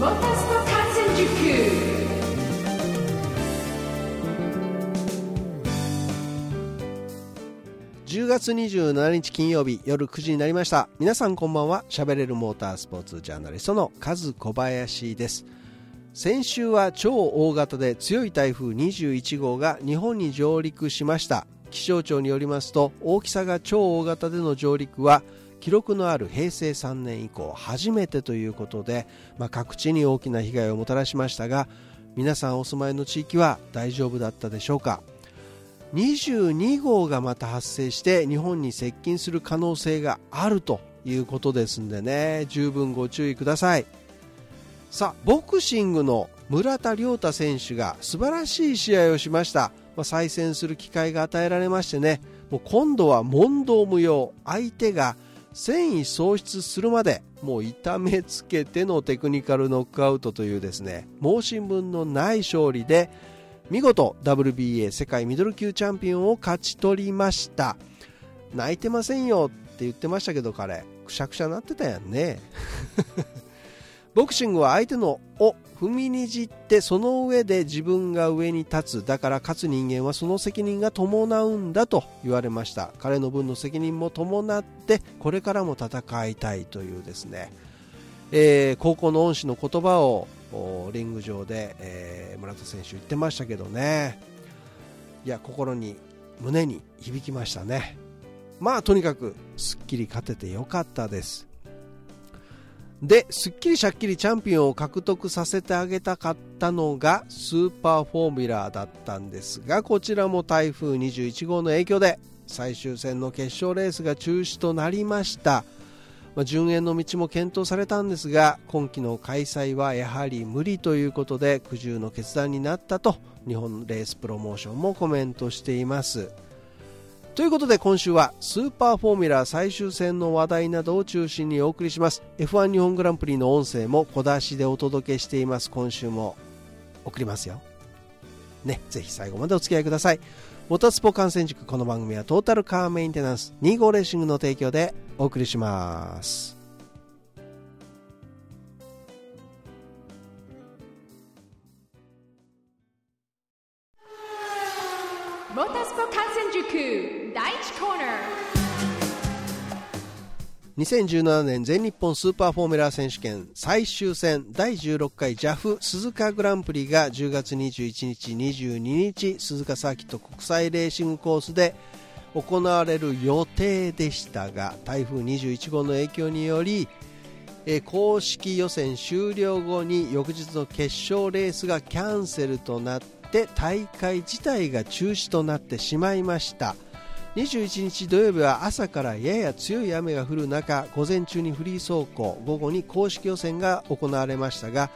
モータースポ観戦塾10月27日金曜日夜9時になりました。皆さんこんばんは。喋れるモータースポーツジャーナリストのカズ小林です。先週は超大型で強い台風21号が日本に上陸しました。気象庁によりますと大きさが超大型での上陸は記録のある平成3年以降初めてということで、まあ、各地に大きな被害をもたらしましたが皆さんお住まいの地域は大丈夫だったでしょうか？22号がまた発生して日本に接近する可能性があるということですんでね。十分ご注意ください。さあボクシングの村田亮太選手が素晴らしい試合をしました、まあ、再戦する機会が与えられましてね。もう今度は問答無用。相手が繊維喪失するまでもう痛めつけてのテクニカルノックアウトというですね申し分のない勝利で見事 WBA 世界ミドル級チャンピオンを勝ち取りました。泣いてませんよって言ってましたけど彼くしゃくしゃなってたやんね。ボクシングは相手のを踏みにじってその上で自分が上に立つ。だから勝つ人間はその責任が伴うんだと言われました。彼の分の責任も伴ってこれからも戦いたいというですね、えー、高校の恩師の言葉をリング上で、えー、村田選手言ってましたけどね。いや心に胸に響きましたね。まあとにかくすっきり勝ててよかったです。で、すっきりしゃっきりチャンピオンを獲得させてあげたかったのがスーパーフォーミュラーだったんですが、こちらも台風21号の影響で最終戦の決勝レースが中止となりました。まあ、順延の道も検討されたんですが今季の開催はやはり無理ということで苦渋の決断になったと日本レースプロモーションもコメントしていますということで今週はスーパーフォーミュラー最終戦の話題などを中心にお送りします。F1 日本グランプリの音声も小出しでお届けしています今週も送りますよ。ねぜひ最後までお付き合いください。モタスポ観戦塾この番組はトータルカーメンテナンス2号レーシングの提供でお送りします。戦塾第1コーナー。2017年全日本スーパーフォーミュラー選手権最終戦第16回 JAF 鈴鹿グランプリが10月21日22日鈴鹿サーキット国際レーシングコースで行われる予定でしたが台風21号の影響によりえ公式予選終了後に翌日の決勝レースがキャンセルとなって大会自体が中止となってしまいました。21日土曜日は朝からやや強い雨が降る中午前中にフリー走行午後に公式予選が行われましたが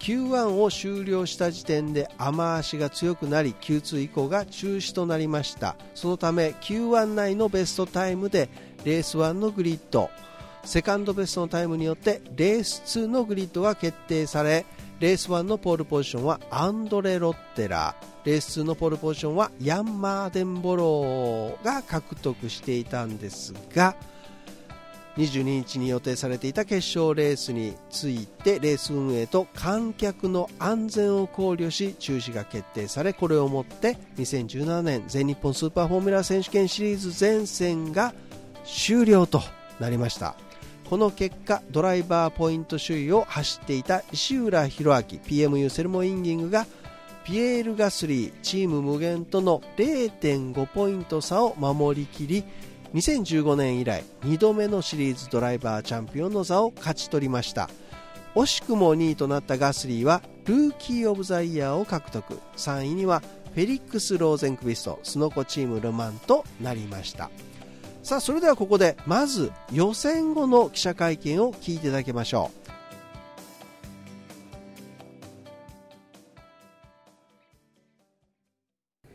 Q1 を終了した時点で雨足が強くなり Q2 以降が中止となりました。そのため Q1 内のベストタイムでレース1のグリッド。セカンドベストのタイムによってレース2のグリッドが決定されレース1のポールポジションはアンドレ・ロッテラ。レース2のポールポジションはヤン・マーデンボローが獲得していたんですが22日に予定されていた決勝レースについてレース運営と観客の安全を考慮し中止が決定されこれをもって2017年全日本スーパーフォーミュラ選手権シリーズ全戦が終了となりました。この結果ドライバーポイント首位を走っていた石浦弘明 PMU セルモインギングがピエール・ガスリーチーム無限との0.5ポイント差を守りきり2015年以来2度目のシリーズドライバーチャンピオンの座を勝ち取りました。惜しくも2位となったガスリーはルーキー・オブ・ザ・イヤーを獲得。3位にはフェリックス・ローゼンクビストスノコチームルマンとなりました。さあそれではここでまず予選後の記者会見を聞いていただきましょ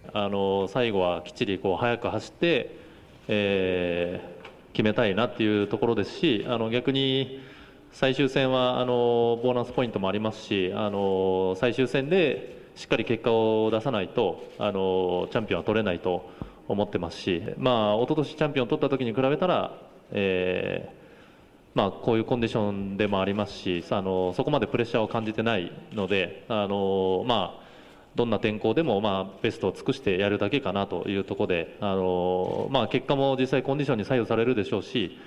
うあの最後はきっちりこう速く走って、えー、決めたいなっていうところですしあの逆に最終戦はあのボーナスポイントもありますしあの最終戦でしっかり結果を出さないとあのチャンピオンは取れないと。思ってますし、まあ一昨年チャンピオンを取った時に比べたら、えーまあ、こういうコンディションでもありますしあのそこまでプレッシャーを感じてないのであの、まあ、どんな天候でも、まあ、ベストを尽くしてやるだけかなというところであの、まあ、結果も実際コンディションに左右されるでしょうし、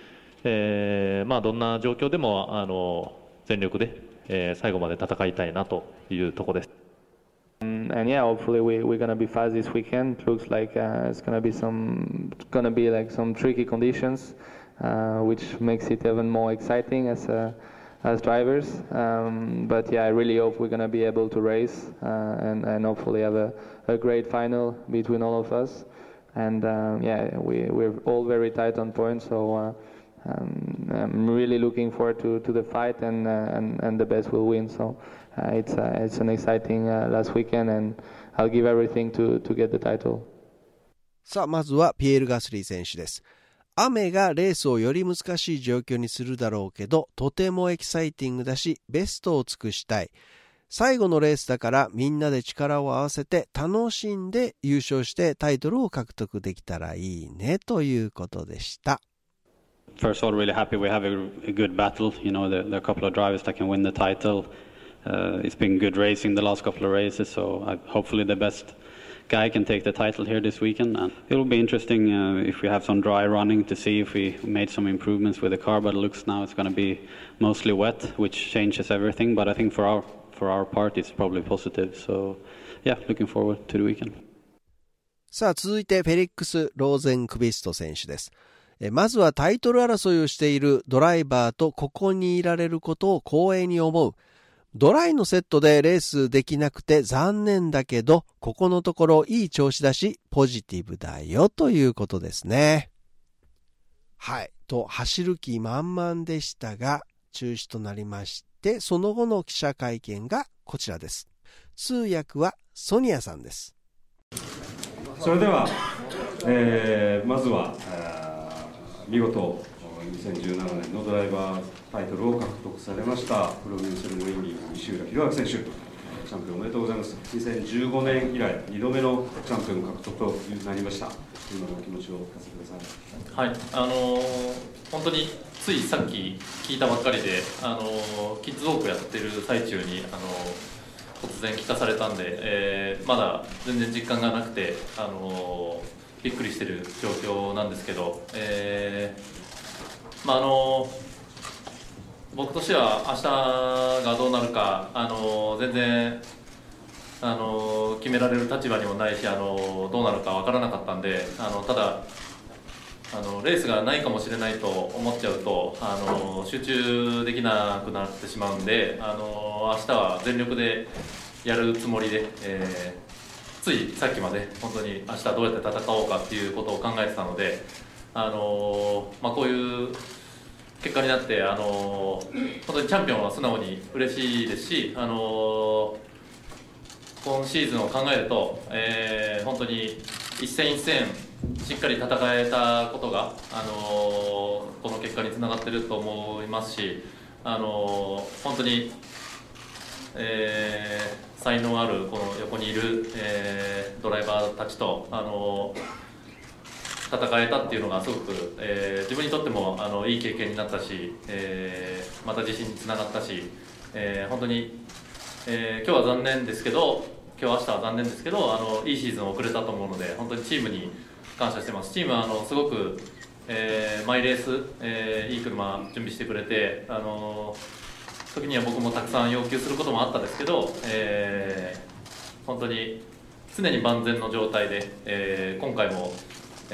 えーまあ、どんな状況でもあの全力で、えー、最後まで戦いたいなというところです。And yeah, hopefully we, we're gonna be fast this weekend. Looks like uh, it's gonna be some gonna be like some tricky conditions, uh, which makes it even more exciting as uh, as drivers. Um, but yeah, I really hope we're gonna be able to race uh, and and hopefully have a, a great final between all of us. And um, yeah, we we're all very tight on points, so. Uh, um, I'm really looking forward to, to the fight and, uh, and and the best will win. So it's uh, it's an exciting uh, last weekend, and I'll give everything to to get the title. さあ、まずはピエール・ガスリー選手です。雨がレースをより難しい状況にするだろうけど、とてもエキサイティングだし、ベストを尽くしたい。最後のレースだからみんなで力を合わせて楽しんで優勝してタイトルを獲得できたらいいねということでした。First of all, really happy we have a, a good battle. You know, there, there are a couple of drivers that can win the title. Uh, it's been good racing the last couple of races, so I, hopefully the best guy can take the title here this weekend. And it will be interesting uh, if we have some dry running to see if we made some improvements with the car. But it looks now it's going to be mostly wet, which changes everything. But I think for our for our part, it's probably positive. So, yeah, looking forward to the weekend. さあ続いてフェリックス・ローゼンクビスト選手です。まずはタイトル争いをしているドライバーとここにいられることを光栄に思う。 ドライのセットでレースできなくて残念だけど、ここのところいい調子だし、ポジティブだよということですね。はい。と、走る気満々でしたが、中止となりまして、その後の記者会見がこちらです。通訳はソニアさんです。それでは、えー、まずは、見事2017年のドライバータイトルを獲得されました。プロミューセルモインリ西浦弘明選手。チャンピオンおめでとうございます。2015年以来2度目のチャンピオン獲得となりました。今のお気持ちを聞かせてください？はい。あのー、本当についさっき聞いたばっかりで、あのー、キッズウォークやってる最中に、あのー、突然聞かされたんで、えー、まだ全然実感がなくて、あのびっくりしてる状況なんですけど、えー、まああの僕としては明日がどうなるかあの全然あの決められる立場にもないしあのどうなるか分からなかったんであのただあのレースがないかもしれないと思っちゃうとあの集中できなくなってしまうんであの明日は全力でやるつもりで、えーついさっきまで本当に明日どうやって戦おうかっていうことを考えてたので、あのまあ、こういう結果になって、あの本当にチャンピオンは素直に嬉しいですし、あの今シーズンを考えると、えー、本当に一戦一戦しっかり戦えたことが、あのこの結果につながっていると思いますし、あの本当に、えー才能あるこの横にいる、えー、ドライバーたちと、あの戦えたっていうのがすごく、えー、自分にとってもあのいい経験になったし、えー、また自信につながったし、えー、本当に、え今日は残念ですけど今日明日は残念ですけどあのいいシーズンを送れたと思うので本当にチームに感謝してます。チームはあのすごく、えーマイレース、えいい車準備してくれてあの時には僕もたくさん要求することもあったですけど、えー、本当に常に万全の状態で、えー、今回も、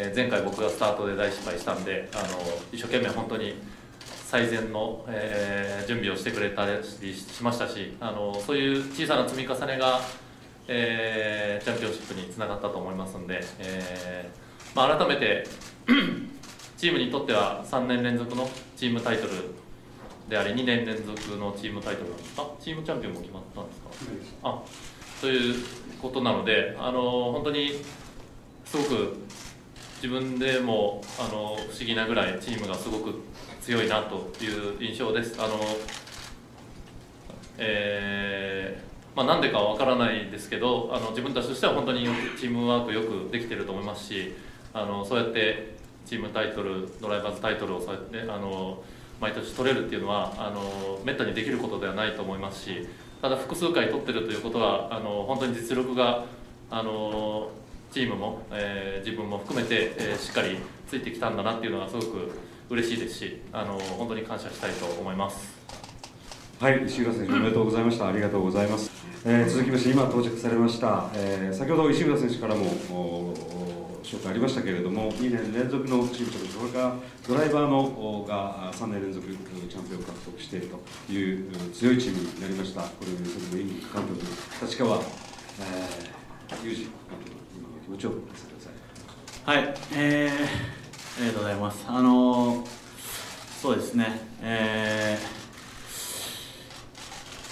えー、前回僕がスタートで大失敗したんであの一生懸命本当に最善の、えー、準備をしてくれたりしましたしあのそういう小さな積み重ねが、えー、チャンピオンシップにつながったと思いますんで、えーまあ、改めて チームにとっては3年連続のチームタイトルであれ2年連続のチームタイトルなんですか？チームチャンピオンも決まったんですか、あということなのであの本当にすごく自分でもあの不思議なぐらいチームがすごく強いなという印象です。あのえーまあ、なんでかわからないですけどあの自分たちとしては本当にチームワークよくできてると思いますしあのそうやってチームタイトルドライバーズタイトルをさ、ね、あの毎年取れるっていうのはあのめったにできることではないと思いますしただ複数回取ってるということはあの本当に実力があのチームも、えー、自分も含めて、えー、しっかりついてきたんだなっていうのはすごく嬉しいですしあの本当に感謝したいと思います。はい石浦選手おめでとうございました。ありがとうございます、えー、続きまして今到着されました、えー、先ほど石浦選手からも紹介ありましたけれども2年連続のチームチャンピオンそれからドライバーのが3年連続チャンピオンを獲得しているという強いチームになりました。これをそれの演技監督立川、えー、裕二監督。今の気持ちを聞かせてください。はいえー、ありがとうございます。あのそうですね。え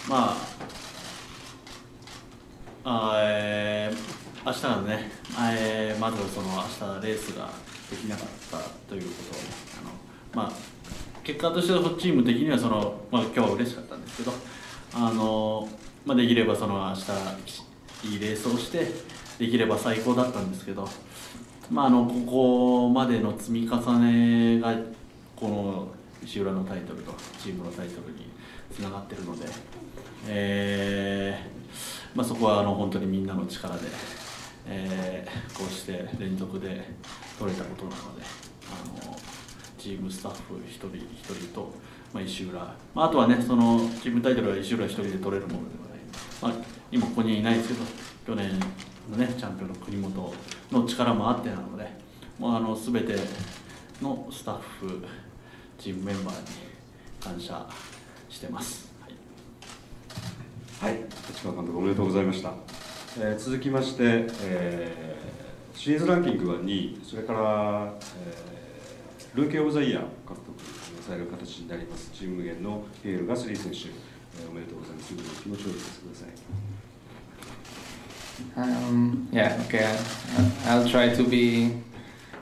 ー、まああえー明日のね、えー、まずその明日レースができなかったということあの、まあ、結果としてはチーム的にはその、まあ、今日は嬉しかったんですけどあの、まあ、できればその明日いいレースをしてできれば最高だったんですけど、まあ、あのここまでの積み重ねがこの石浦のタイトルとチームのタイトルにつながってるので、えーまあ、そこはあの本当にみんなの力で。えー、こうして連続で取れたことなのであのチームスタッフ一人一人と、まあ、石浦、まあ、あとはねそのチームタイトルは石浦一人で取れるものではない、まあ、今ここにはいないですけど去年のねチャンピオンの国本の力もあってなのでもうあの全てのスタッフチームメンバーに感謝してます。はい、立川監督おめでとうございました。えー、続きまして、えー、シリーズランキングは2位。それから、えー、ルーケー・オブ・ザ・イヤー獲得される形になります。チームゲンのピエール・ガスリー選手、えー、おめでとうございます。気持ちを聞かせてください Um, yeah, okay. I'll try to be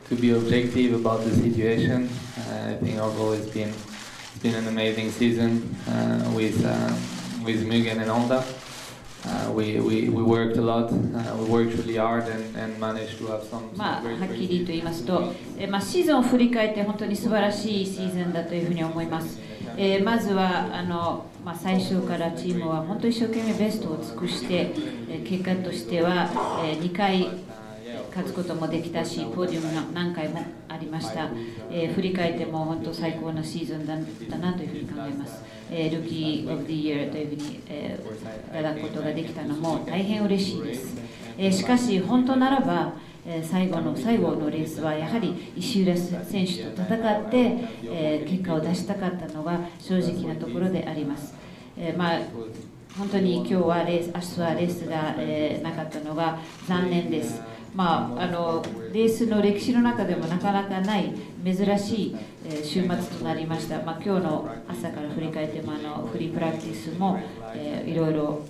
to be objective about the situation. Uh, I think overall it's been it's been an amazing season uh, with uh, with Mugen and Honda. Uh, we, we, we worked a lot, uh, we worked really hard and, and managed to have some, まあ、はっきりと言いますと、えまあ、シーズンを振り返って本当に素晴らしいシーズンだというふうに思います。えー、まずはあの、まあ、最初からチームは本当に一生懸命ベストを尽くして、えー、結果としては、えー、2回勝つこともできたし、 podium が何回もありました、えー、振り返っても本当最高なシーズンだったなというふうに考えます。えー、 Rookie of the Year というふうに、え、いただくことができたのも大変嬉しいです。え、しかし、本当ならば、最後の最後のレースはやはり石浦選手と戦って、え結果を出したかったのが正直なところであります。えまあ本当に今日はレース明日はレースが、えなかったのが残念です。まあ、あのレースの歴史の中でもなかなかない珍しい、え週末となりました、まあ、今日の朝から振り返ってもあのフリープラクティスも、えー、いろいろ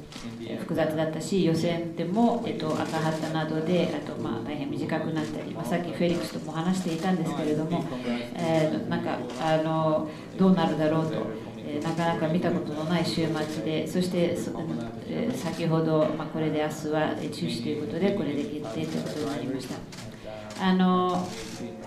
複雑だったし予選でも、えっと、赤旗などであと、まあ、大変短くなったり、まあ、さっきフェリックスとも話していたんですけれども、えー、なんかあのどうなるだろうと。えなかなか見たことのない週末でそして、先ほど、まあ、これで明日は中止ということでこれで決定ということになりました。あの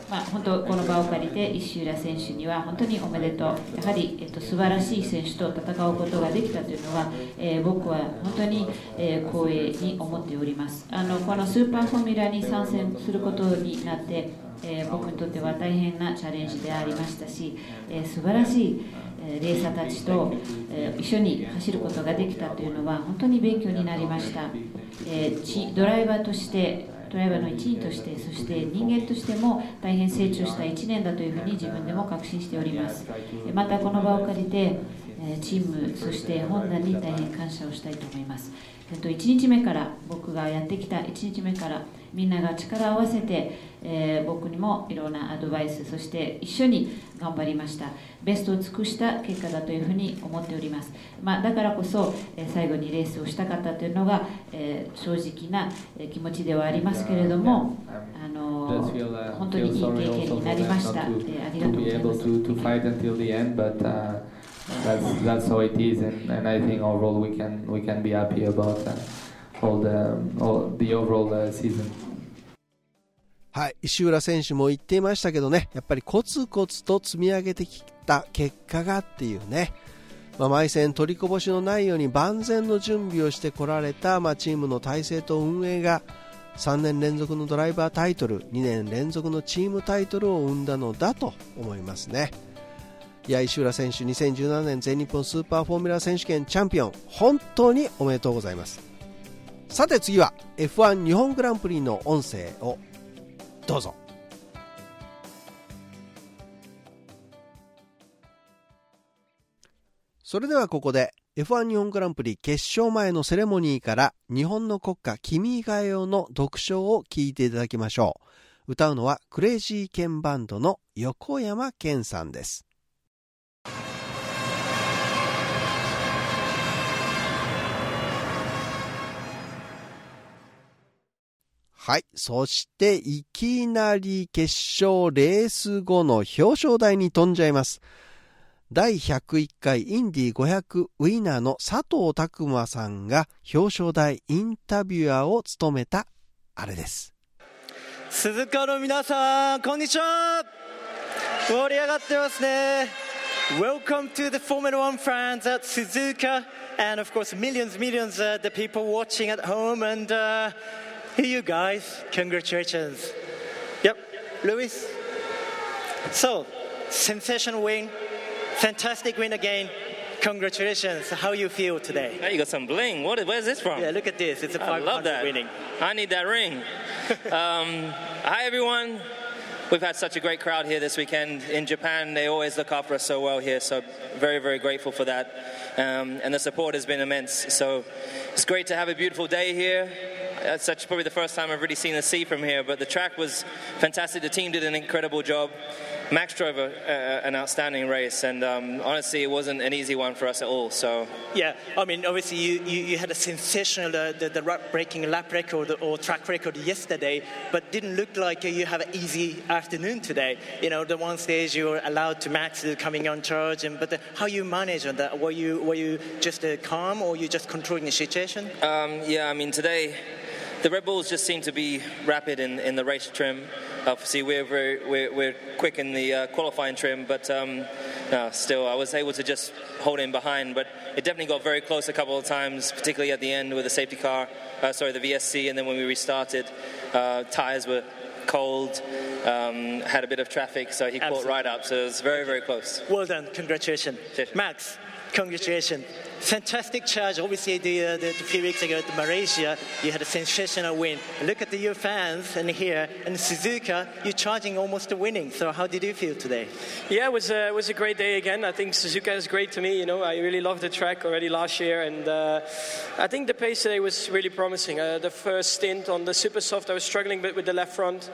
まあ、本当この場を借りて石浦選手には本当におめでとう。やはり、えっと、素晴らしい選手と戦うことができたというのは、えー、僕は本当に、えー、光栄に思っております。あのこのスーパーフォーミュラに参戦することになってえー、僕にとっては大変なチャレンジでありましたし、えー、素晴らしい、えレーサーたちと、えー、一緒に走ることができたというのは本当に勉強になりました、えー、ドライバーとしてドライバーの一員としてそして人間としても大変成長した1年だというふうに自分でも確信しております。またこの場を借りてチームそして本田に大変感謝をしたいと思います。1日目から僕がやってきた1日目からみんなが力を合わせて、えー、僕にもいろんなアドバイスそして一緒に頑張りました。ベストを尽くした結果だというふうに思っております、まあ、だからこそ、えー、最後にレースをしたかったというのが、えー、正直な気持ちではありますけれどもあの本当にいい経験になりました、えー、ありがとうございます that's that's how it is, and, and I think overall we can we can be happy about uh, all the all the overall uh, season. はい、石浦選手も言っていましたけどね、やっぱりコツコツと積み上げてきた結果がっていうね、まあ、毎戦取りこぼしのないように万全の準備をしてこられた、まあ、チームの体制と運営が3年連続のドライバータイトル2年連続のチームタイトルを生んだのだと思いますねいや石浦選手2017年全日本スーパーフォーミュラ選手権チャンピオン本当におめでとうございますさて次は F1 日本グランプリの音声をどうぞそれではここで F1 日本グランプリ決勝前のセレモニーから日本の国歌君が代の読書を聞いていただきましょう。歌うのはクレイジーケンバンドの横山健さんです。はい。そして、いきなり決勝レース後の表彰台に飛んじゃいます。第101回インディ500ウィナーの佐藤拓馬さんが表彰台インタビュアーを務めたあれです。鈴鹿の皆さん、こんにちは盛り上がってますね Welcome to the Formula One fans at Suzuka and of course millions, millions uh, the people watching at home and uh, here you guys, congratulations. Yep, Luis. So, sensational win Fantastic win again. Congratulations. How you feel today? Now you got some bling. What, where's this from? Yeah, look at this. It's a 500 I love that. winning. I need that ring. um, hi, everyone. We've had such a great crowd here this weekend. In Japan, they always look after us so well here, so very, very grateful for that. Um, and the support has been immense. So it's great to have a beautiful day here. That's such probably the first time I've really seen the sea from here, but the track was fantastic. The team did an incredible job. Max drove a, uh, an outstanding race, and um, honestly, it wasn't an easy one for us at all. So yeah, I mean, obviously, you, you, you had a sensational uh, the, the breaking lap record or track record yesterday, but didn't look like you have an easy afternoon today. You know, the one stage you were allowed to Max coming on charge, and but the, how you manage on that? Were you were you just uh, calm, or you just controlling the situation? Um, yeah, I mean, today the Red Bulls just seem to be rapid in, in the race trim. Obviously, we're very, we're, we're quick in the uh, qualifying trim, but um, no, still, I was able to just hold in behind. But it definitely got very close a couple of times, particularly at the end with the safety car, uh, sorry, the VSC, and then when we restarted, uh, tires were cold, um, had a bit of traffic, so he Absolutely. caught right up. So it was very, very close. Well done, congratulations, Cheers. Max. Congratulations fantastic charge. Obviously, the, uh, the, the, few weeks ago at Malaysia, you had a sensational win. Look at the, your fans and here and Suzuka, you're charging almost a winning. So how did you feel today? Yeah, it was a, it was a great day again. I think Suzuka is great to me. You know, I really loved the track already last year, and uh, I think the pace today was really promising. Uh, the first stint on the super soft, I was struggling a bit with the left front,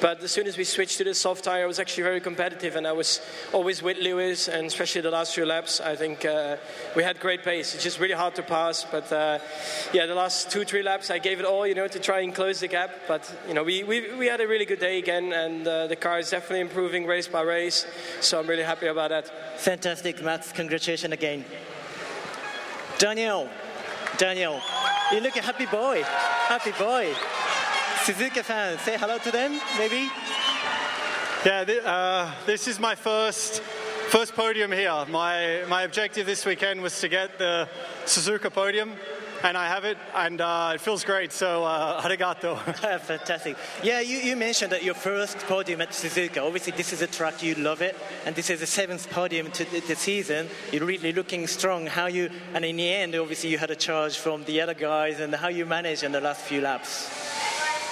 but as soon as we switched to the soft tire, I was actually very competitive, and I was always with Lewis, and especially the last few laps, I think uh, we had great pace. It's just really hard to pass. But uh, yeah, the last two, three laps, I gave it all, you know, to try and close the gap. But you know, we we, we had a really good day again, and uh, the car is definitely improving race by race. So I'm really happy about that. Fantastic, Matt. Congratulations again. Daniel, Daniel, you look a happy boy. Happy boy. Suzuka fans, say hello to them, maybe. Yeah, th- uh, this is my first First podium here. My, my objective this weekend was to get the Suzuka podium, and I have it, and uh, it feels great. So, uh, arigato. Fantastic. Yeah, you, you mentioned that your first podium at Suzuka. Obviously, this is a track you love it, and this is the seventh podium to the, the season. You're really looking strong. How you, and in the end, obviously, you had a charge from the other guys, and how you managed in the last few laps.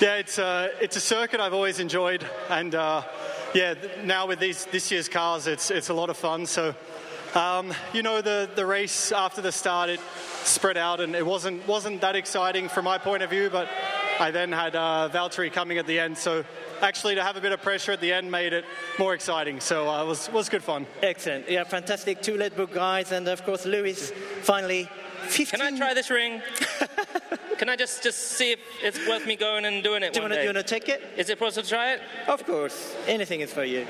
Yeah, it's a, uh, it's a circuit I've always enjoyed, and. Uh, yeah, now with these this year's cars, it's it's a lot of fun. So, um, you know, the the race after the start, it spread out, and it wasn't wasn't that exciting from my point of view. But I then had uh, Valtteri coming at the end, so actually to have a bit of pressure at the end made it more exciting. So uh, it was was good fun. Excellent, yeah, fantastic. Two Red Bull guys, and of course Lewis finally 15... Can I try this ring? Can I just, just see if it's worth me going and doing it do you day? Do you want to take it? Is it possible to try it? Of course. Anything is for you.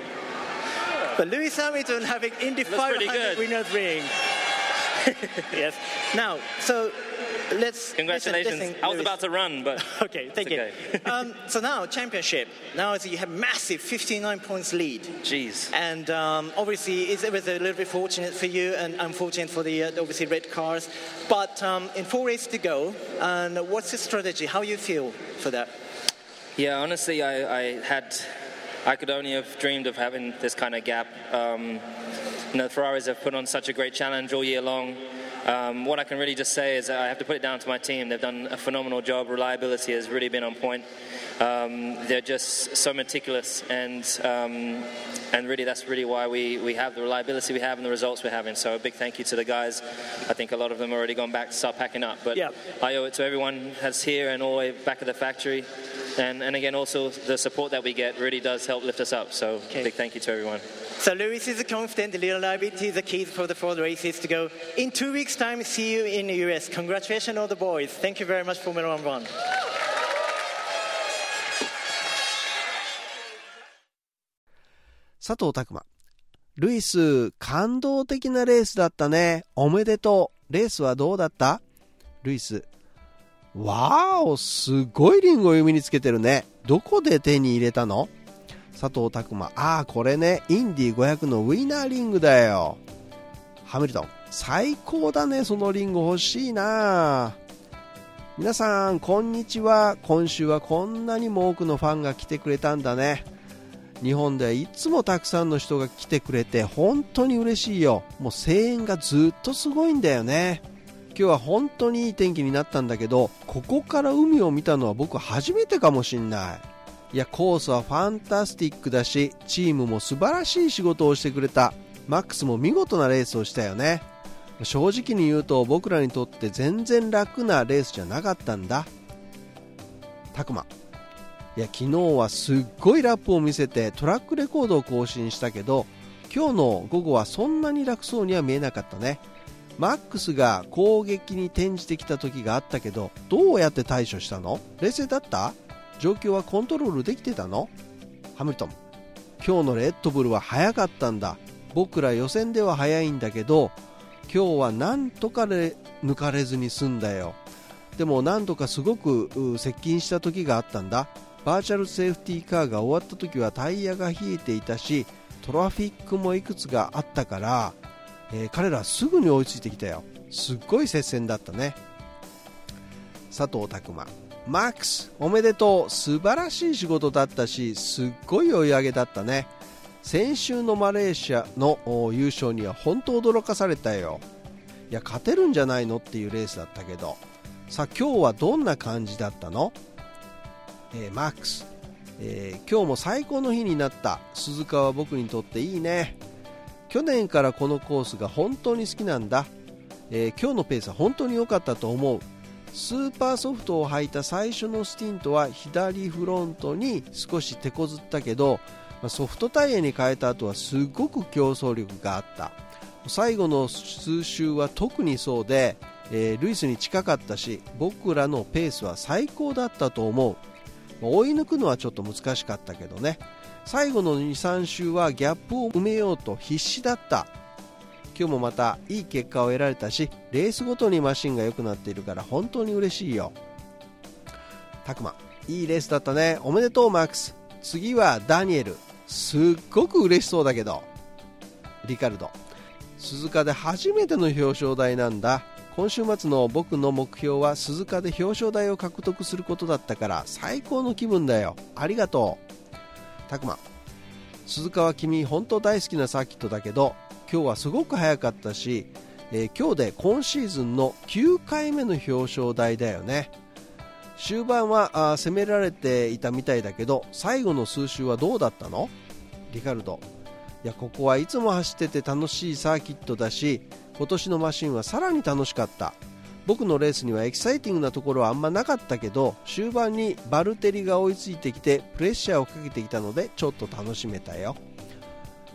But Lewis Hamilton having Indy 500 winner's ring. yes. Now, so let's Congratulations. Listen, listen, I was Lewis. about to run, but okay, thank you. um, so now championship. Now you have massive 59 points lead. Jeez. And um, obviously it was a little bit fortunate for you and unfortunate for the uh, obviously red cars. But um, in four races to go, and what's the strategy? How you feel for that? Yeah, honestly, I, I had, I could only have dreamed of having this kind of gap. Um, you know, Ferraris have put on such a great challenge all year long. Um, what I can really just say is I have to put it down to my team. They've done a phenomenal job. Reliability has really been on point. Um, they're just so meticulous, and um, and really that's really why we, we have the reliability we have and the results we're having. So a big thank you to the guys. I think a lot of them have already gone back to start packing up, but Yeah. I owe it to everyone that's here and all the way back at the factory. And, and again, also the support that we get really does help lift us up. So big thank you to everyone. So Lewis is confident, the reliability is the key for the four races to go. In two weeks' time, see you in the US. Congratulations, all the boys. Thank you very much, Formula One One. 佐藤拓磨ルイス感動的なレースだったねおめでとうレースはどうだったルイスわーおすごいリンゴを指につけてるね。どこで手に入れたの？佐藤拓磨ああこれねインディ500のウィナーリングだよ。ハミルトン。最高だねそのリンゴ欲しいな。皆さんこんにちは。今週はこんなにも多くのファンが来てくれたんだね。日本ではいつもたくさんの人が来てくれて本当に嬉しいよ。もう声援がずっとすごいんだよね。今日は本当にいい天気になったんだけどここから海を見たのは僕初めてかもしんない。いやコースはファンタスティックだしチームも素晴らしい仕事をしてくれた。マックスも見事なレースをしたよね。正直に言うと僕らにとって全然楽なレースじゃなかったんだ。たくま。いや昨日はすっごいラップを見せてトラックレコードを更新したけど今日の午後はそんなに楽そうには見えなかったね。マックスが攻撃に転じてきた時があったけどどうやって対処したの？冷静だった？状況はコントロールできてたの？ハミルトン。今日のレッドブルは速かったんだ。僕ら予選では速いんだけど今日はなんとかで抜かれずに済んだよ。でも何度かすごく接近した時があったんだ。バーチャルセーフティーカーが終わった時はタイヤが冷えていたしトラフィックもいくつがあったから、えー彼らすぐに追いついてきたよ。すっごい接戦だったね。佐藤拓磨。マックスおめでとう。素晴らしい仕事だったしすっごい追い上げだったね。先週のマレーシアの優勝には本当驚かされたよ。いや勝てるんじゃないのっていうレースだったけど。さあ今日はどんな感じだったの？えーマックス、えー今日も最高の日になった。鈴鹿は僕にとっていいね。去年からこのコースが本当に好きなんだ、えー今日のペースは本当に良かったと思う。スーパーソフトを履いた最初のスティントは左フロントに少し手こずったけどソフトタイヤに変えた後はすごく競争力があった。最後の数周は特にそうで、えールイスに近かったし僕らのペースは最高だったと思う。追い抜くのはちょっと難しかったけどね。最後の23周はギャップを埋めようと必死だった。今日もまたいい結果を得られたしレースごとにマシンが良くなっているから本当に嬉しいよ。たくまいいレースだったね。おめでとうマックス。次はダニエル。すっごく嬉しそうだけど。リカルド。鈴鹿で初めての表彰台なんだ。今週末の僕の目標は鈴鹿で表彰台を獲得することだったから最高の気分だよ。ありがとう。たくま鈴鹿は君本当大好きなサーキットだけど今日はすごく早かったし、えー今日で今シーズンの9回目の表彰台だよね。終盤はあ攻められていたみたいだけど最後の数周はどうだったの？リカルド。いやここはいつも走ってて楽しいサーキットだし今年のマシンはさらに楽しかった。僕のレースにはエキサイティングなところはあんまなかったけど終盤にバルテリが追いついてきてプレッシャーをかけてきたのでちょっと楽しめたよ。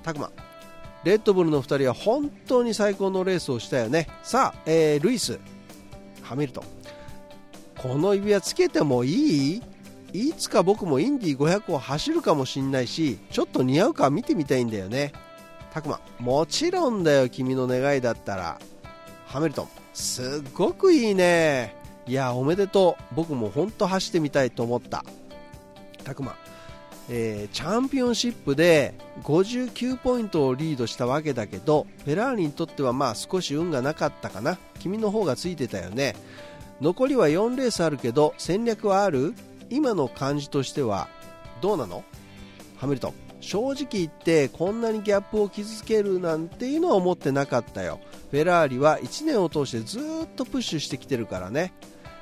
たくまレッドブルの2人は本当に最高のレースをしたよね。さあ、えールイスハミルトン。この指輪つけてもいい？いつか僕もインディ500を走るかもしんないしちょっと似合うか見てみたいんだよね。たくまもちろんだよ君の願いだったら。ハミルトン。すっごくいいね。いやおめでとう。僕も本当走ってみたいと思った。たくまえー、チャンピオンシップで59ポイントをリードしたわけだけどフェラーリにとってはまあ少し運がなかったかな。君の方がついてたよね。残りは4レースあるけど戦略はある？今の感じとしてはどうなの？ハミルトン。正直言ってこんなにギャップを傷つけるなんていうのは思ってなかったよ。フェラーリは1年を通してずっとプッシュしてきてるからね。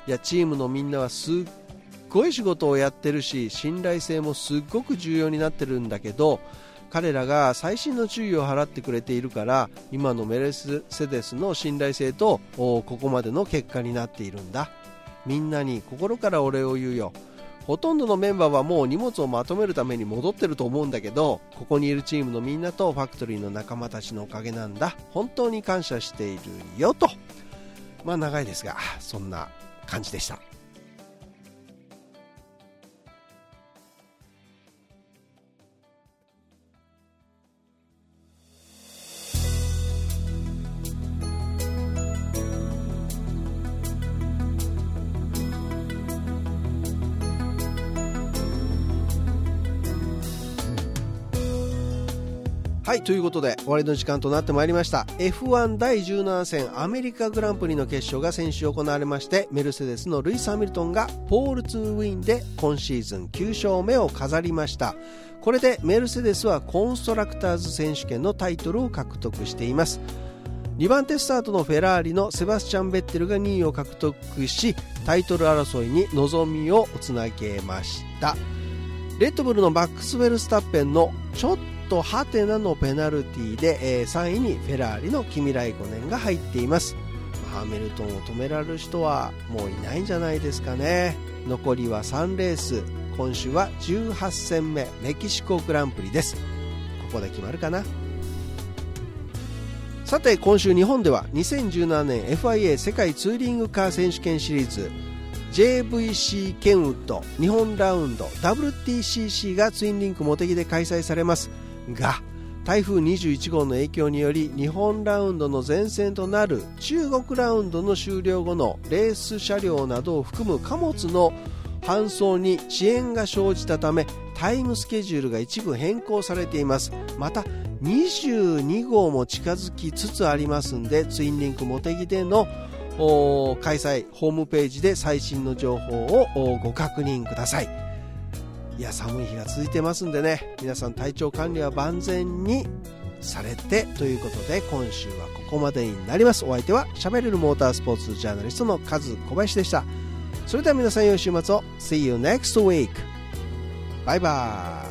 いやチームのみんなはすっごい仕事をやってるし信頼性もすっごく重要になってるんだけど彼らが細心の注意を払ってくれているから今のメルセデスの信頼性とここまでの結果になっているんだ。みんなに心からお礼を言うよ。ほとんどのメンバーはもう荷物をまとめるために戻ってると思うんだけどここにいるチームのみんなとファクトリーの仲間たちのおかげなんだ。本当に感謝しているよと。まあ長いですがそんな感じでした。はいということで終わりの時間となってまいりました。F1 第17戦アメリカグランプリの決勝が先週行われましてメルセデスのルイス・ハミルトンがポール2ウィンで今シーズン9勝目を飾りました。これでメルセデスはコンストラクターズ選手権のタイトルを獲得しています。2番手スタートのフェラーリのセバスチャン・ベッテルが2位を獲得しタイトル争いに望みをつなげました。レッドブルのマックスウェルスタッペンのちょっとハテナのペナルティで、えー、3位にフェラーリのキミライコネンが入っています。ハミルトンを止められる人はもういないんじゃないですかね。残りは3レース。今週は18戦目。メキシコグランプリです。ここで決まるかな。さて今週日本では2017年 FIA 世界ツーリングカー選手権シリーズ。JVC ケンウッド日本ラウンド WTCC がツインリンク茂木で開催されます。が台風21号の影響により日本ラウンドの前線となる中国ラウンドの終了後のレース車両などを含む貨物の搬送に遅延が生じたためタイムスケジュールが一部変更されています。また22号も近づきつつありますんでツインリンク茂木での開催ホームページで最新の情報をご確認ください。いや寒い日が続いてますんでね。皆さん体調管理は万全にされてということで今週はここまでになります。お相手はしゃべれるモータースポーツジャーナリストのカズ小林でした。それでは皆さん良い週末を。See you next week バイバイ。